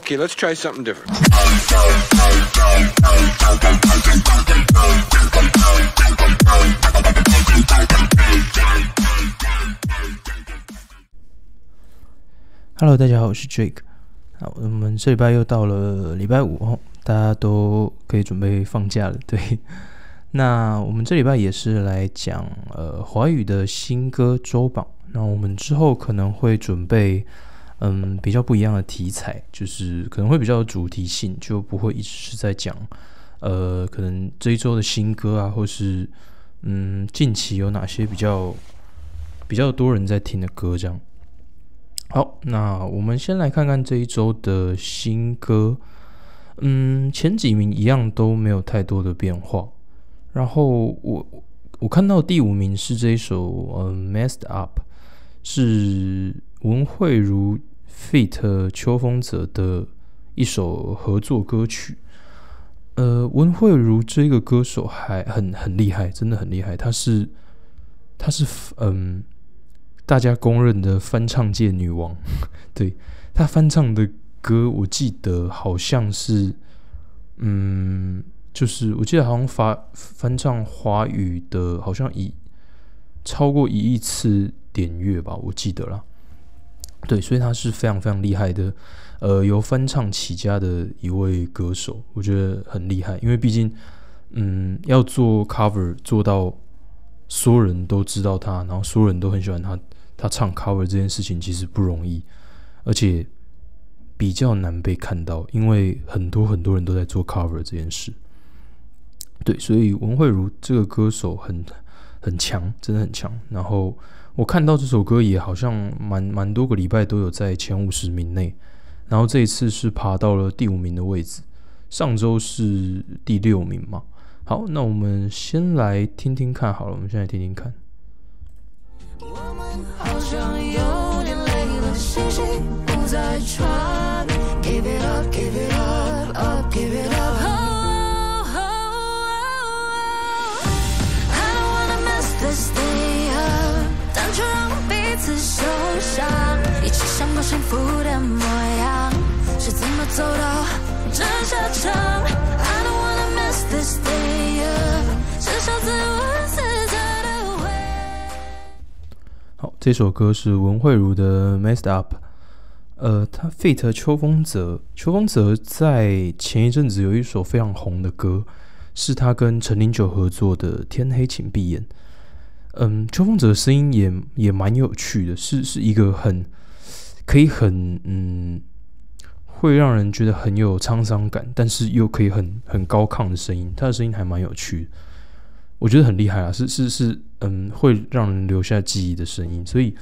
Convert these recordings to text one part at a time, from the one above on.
Okay, let's try something different. Hello，大家好，我是 Jake。好，我们这礼拜又到了礼拜五哦，大家都可以准备放假了。对，那我们这礼拜也是来讲呃华语的新歌周榜。那我们之后可能会准备嗯比较不一样的题材，就是可能会比较有主题性，就不会一直是在讲呃可能这一周的新歌啊，或是嗯近期有哪些比较比较多人在听的歌这样。好，那我们先来看看这一周的新歌。嗯，前几名一样都没有太多的变化。然后我我看到第五名是这一首嗯《Messed Up》，是文慧如 feat 秋风泽的一首合作歌曲。呃，文慧如这个歌手还很很厉害，真的很厉害。她是她是嗯。大家公认的翻唱界女王，对她翻唱的歌，我记得好像是，嗯，就是我记得好像发翻唱华语的，好像以超过一亿次点阅吧，我记得了。对，所以他是非常非常厉害的，呃，由翻唱起家的一位歌手，我觉得很厉害，因为毕竟，嗯，要做 cover 做到所有人都知道他，然后所有人都很喜欢他。他唱 cover 这件事情其实不容易，而且比较难被看到，因为很多很多人都在做 cover 这件事。对，所以文慧茹这个歌手很很强，真的很强。然后我看到这首歌也好像蛮蛮多个礼拜都有在前五十名内，然后这一次是爬到了第五名的位置，上周是第六名嘛。好，那我们先来听听看好了，我们现在听听看。我们好像有点累了，星星不再传。Give it up, give it up, up, give it up. up，但却让彼此受伤。一起想过幸福的模样，是怎么走到这下场？I don't wanna mess this thing up，至少自问自。好，这首歌是文慧茹的《Messed Up》。呃，他 feat 秋风泽，秋风泽在前一阵子有一首非常红的歌，是他跟陈零九合作的《天黑请闭眼》。嗯，秋风者的声音也也蛮有趣的，是是一个很可以很嗯，会让人觉得很有沧桑感，但是又可以很很高亢的声音。他的声音还蛮有趣的。我觉得很厉害啊，是是是，嗯，会让人留下记忆的声音。所以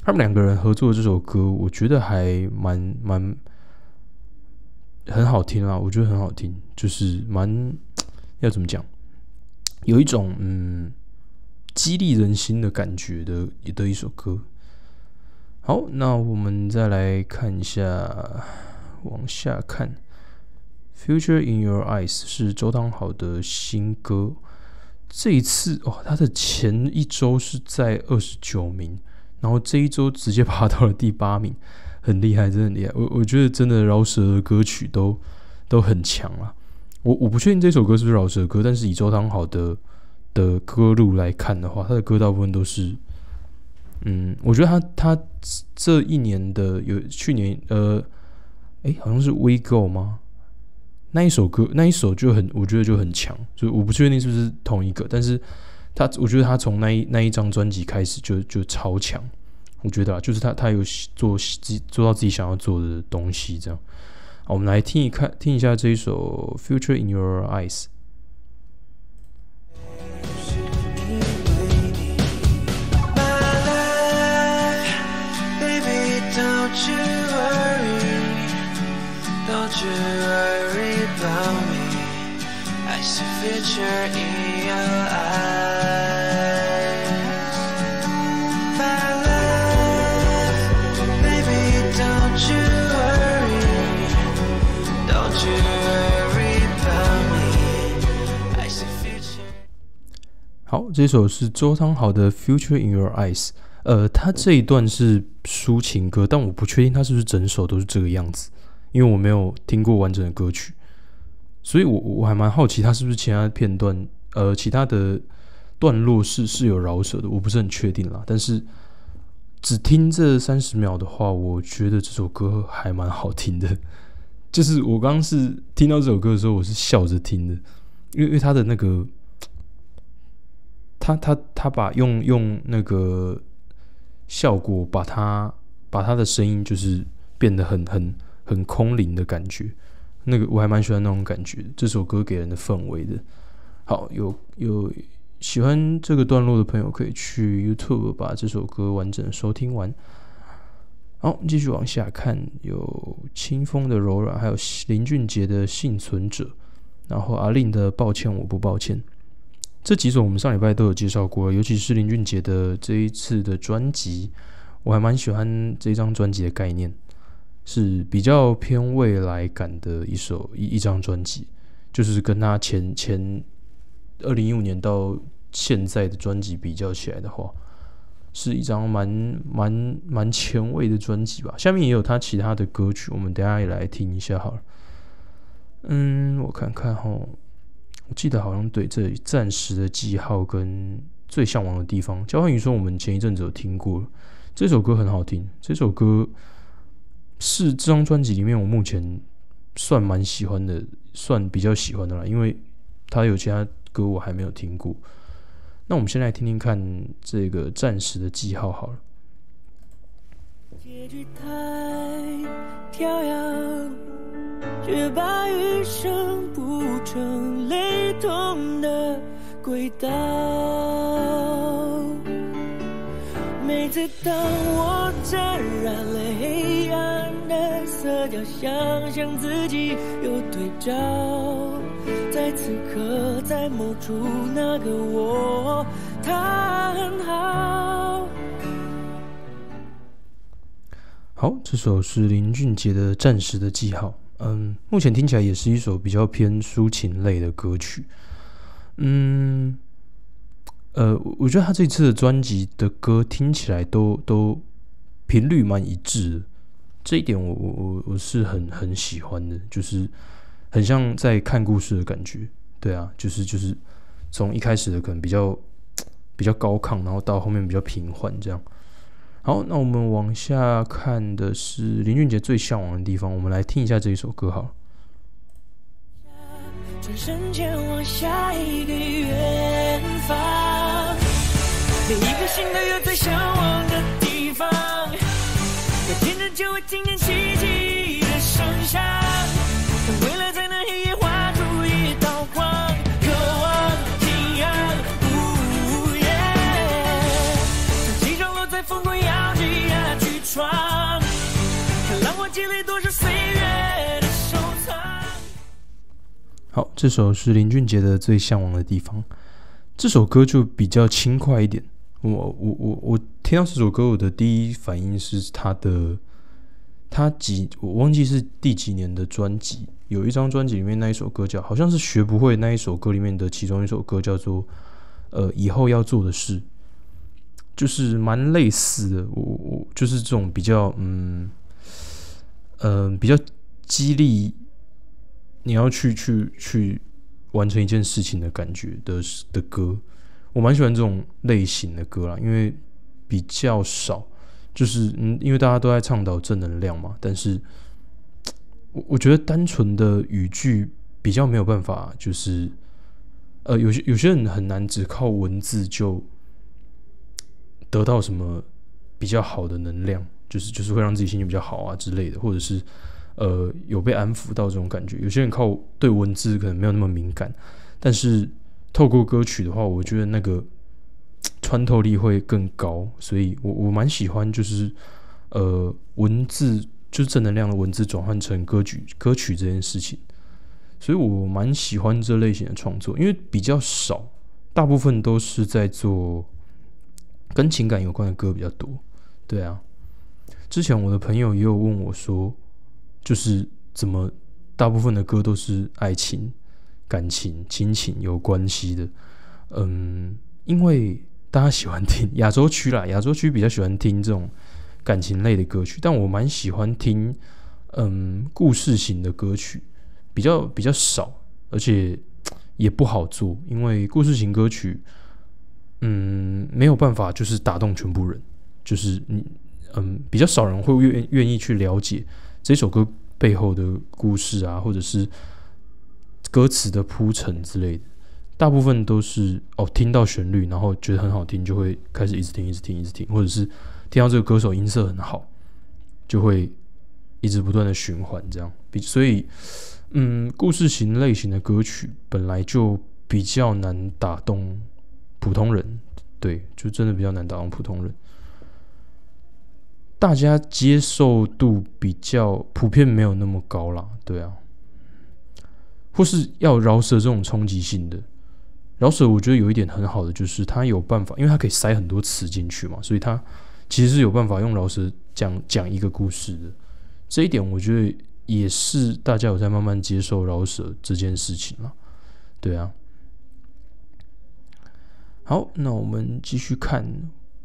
他们两个人合作这首歌，我觉得还蛮蛮很好听啊。我觉得很好听，就是蛮要怎么讲，有一种嗯激励人心的感觉的的一首歌。好，那我们再来看一下，往下看，《Future in Your Eyes》是周汤豪的新歌。这一次哦，他的前一周是在二十九名，然后这一周直接爬到了第八名，很厉害，真的很厉害。我我觉得真的饶舌的歌曲都都很强啊。我我不确定这首歌是不是饶舌歌，但是以周汤好的的歌路来看的话，他的歌大部分都是，嗯，我觉得他他这一年的有去年呃，哎，好像是 We Go 吗？那一首歌，那一首就很，我觉得就很强，就我不确定是不是同一个，但是他，我觉得他从那一那一张专辑开始就就超强，我觉得啊，就是他他有做自己做到自己想要做的东西，这样。我们来听一看，听一下这一首《Future in Your Eyes》。好，这首是周汤豪的《Future in Your Eyes》。 呃，他这一段是抒情歌，但我不确定他是不是整首都是这个样子。因为我没有听过完整的歌曲，所以我我还蛮好奇他是不是其他片段，呃，其他的段落是是有饶舌的，我不是很确定啦。但是只听这三十秒的话，我觉得这首歌还蛮好听的。就是我刚刚是听到这首歌的时候，我是笑着听的，因为因为他的那个，他他他把用用那个效果把它把他的声音就是变得很很很空灵的感觉，那个我还蛮喜欢那种感觉。这首歌给人的氛围的，好有有喜欢这个段落的朋友可以去 YouTube 把这首歌完整收听完。好，继续往下看，有清风的柔软，还有林俊杰的幸存者，然后阿令的抱歉我不抱歉，这几首我们上礼拜都有介绍过，尤其是林俊杰的这一次的专辑，我还蛮喜欢这张专辑的概念，是比较偏未来感的一首一一张专辑，就是跟他前前二零一五年到现在的专辑比较起来的话。是一张蛮蛮蛮前卫的专辑吧，下面也有他其他的歌曲，我们等下也来听一下好了。嗯，我看看哈，我记得好像对这里暂时的记号跟最向往的地方，交换语说我们前一阵子有听过这首歌很好听，这首歌是这张专辑里面我目前算蛮喜欢的，算比较喜欢的啦，因为他有其他歌我还没有听过。那我们先来听听看这个暂时的记号好了。结局太飘扬，却把余生味道。每次当我沾染了黑暗的色调，想象自己有对照。在此刻，在某处，那个我，他很好。好，这首是林俊杰的《暂时的记号》。嗯，目前听起来也是一首比较偏抒情类的歌曲。嗯，呃，我觉得他这次的专辑的歌听起来都都频率蛮一致的，这一点我我我我是很很喜欢的，就是。很像在看故事的感觉，对啊，就是就是从一开始的可能比较比较高亢，然后到后面比较平缓这样。好，那我们往下看的是林俊杰最向往的地方，我们来听一下这一首歌好了。转身前往下一个远方，每一个心都有最向往的地方，有天真就会听见这首是林俊杰的《最向往的地方》。这首歌就比较轻快一点。我我我我听到这首歌，我的第一反应是他的，他几我忘记是第几年的专辑。有一张专辑里面那一首歌叫，好像是学不会那一首歌里面的其中一首歌叫做呃以后要做的事，就是蛮类似的。我我就是这种比较嗯嗯比较激励你要去去去完成一件事情的感觉的的歌，我蛮喜欢这种类型的歌啦，因为比较少，就是嗯因为大家都在倡导正能量嘛，但是。我我觉得单纯的语句比较没有办法，就是呃，有些有些人很难只靠文字就得到什么比较好的能量，就是就是会让自己心情比较好啊之类的，或者是呃有被安抚到这种感觉。有些人靠对文字可能没有那么敏感，但是透过歌曲的话，我觉得那个 穿透力会更高，所以我我蛮喜欢就是呃文字。就是正能量的文字转换成歌曲，歌曲这件事情，所以我蛮喜欢这类型的创作，因为比较少，大部分都是在做跟情感有关的歌比较多。对啊，之前我的朋友也有问我说，就是怎么大部分的歌都是爱情、感情、亲情有关系的？嗯，因为大家喜欢听亚洲区啦，亚洲区比较喜欢听这种。感情类的歌曲，但我蛮喜欢听，嗯，故事型的歌曲比较比较少，而且也不好做，因为故事型歌曲，嗯，没有办法就是打动全部人，就是你，嗯，比较少人会愿愿意去了解这首歌背后的故事啊，或者是歌词的铺陈之类的。大部分都是哦，听到旋律，然后觉得很好听，就会开始一直听，一直听，一直听，或者是听到这个歌手音色很好，就会一直不断的循环这样。比所以，嗯，故事型类型的歌曲本来就比较难打动普通人，对，就真的比较难打动普通人。大家接受度比较普遍没有那么高啦，对啊，或是要饶舌这种冲击性的。饶舌我觉得有一点很好的，就是他有办法，因为他可以塞很多词进去嘛，所以他其实是有办法用饶舌讲讲一个故事的。这一点我觉得也是大家有在慢慢接受饶舌这件事情了。对啊，好，那我们继续看，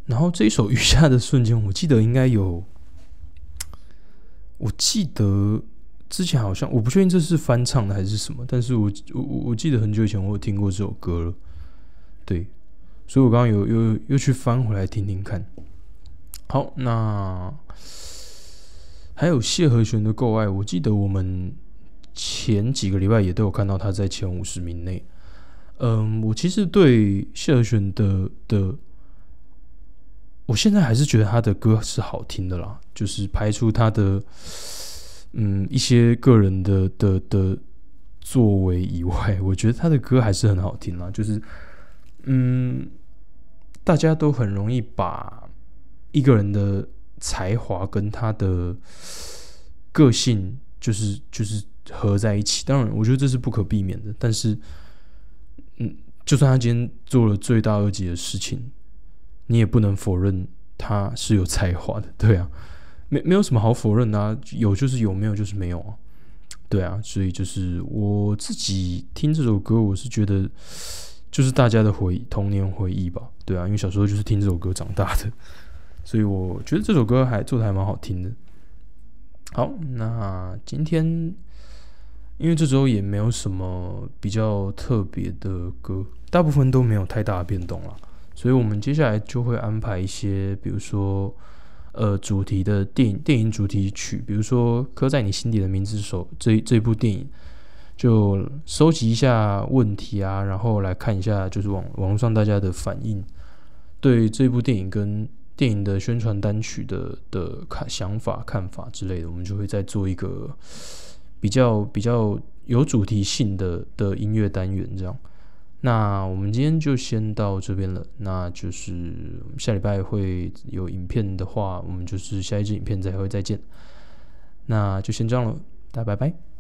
然后这一首雨下的瞬间，我记得应该有，我记得。之前好像我不确定这是翻唱的还是什么，但是我我我记得很久以前我有听过这首歌了，对，所以我刚刚有又又去翻回来听听看。好，那还有谢和弦的《够爱》，我记得我们前几个礼拜也都有看到他在前五十名内。嗯，我其实对谢和弦的的，我现在还是觉得他的歌是好听的啦，就是排除他的。嗯，一些个人的的的作为以外，我觉得他的歌还是很好听啦。就是，嗯，大家都很容易把一个人的才华跟他的个性，就是就是合在一起。当然，我觉得这是不可避免的。但是，嗯，就算他今天做了罪大恶极的事情，你也不能否认他是有才华的，对啊。没没有什么好否认的啊，有就是有，没有就是没有啊，对啊，所以就是我自己听这首歌，我是觉得就是大家的回童年回忆吧，对啊，因为小时候就是听这首歌长大的，所以我觉得这首歌还做的还蛮好听的。好，那今天因为这周也没有什么比较特别的歌，大部分都没有太大的变动了，所以我们接下来就会安排一些，比如说。呃，主题的电影电影主题曲，比如说《刻在你心底的名字》首这这部电影，就收集一下问题啊，然后来看一下就是网网络上大家的反应，对这部电影跟电影的宣传单曲的的看想法看法之类的，我们就会再做一个比较比较有主题性的的音乐单元这样。那我们今天就先到这边了。那就是下礼拜会有影片的话，我们就是下一支影片再会再见。那就先这样了，大家拜拜。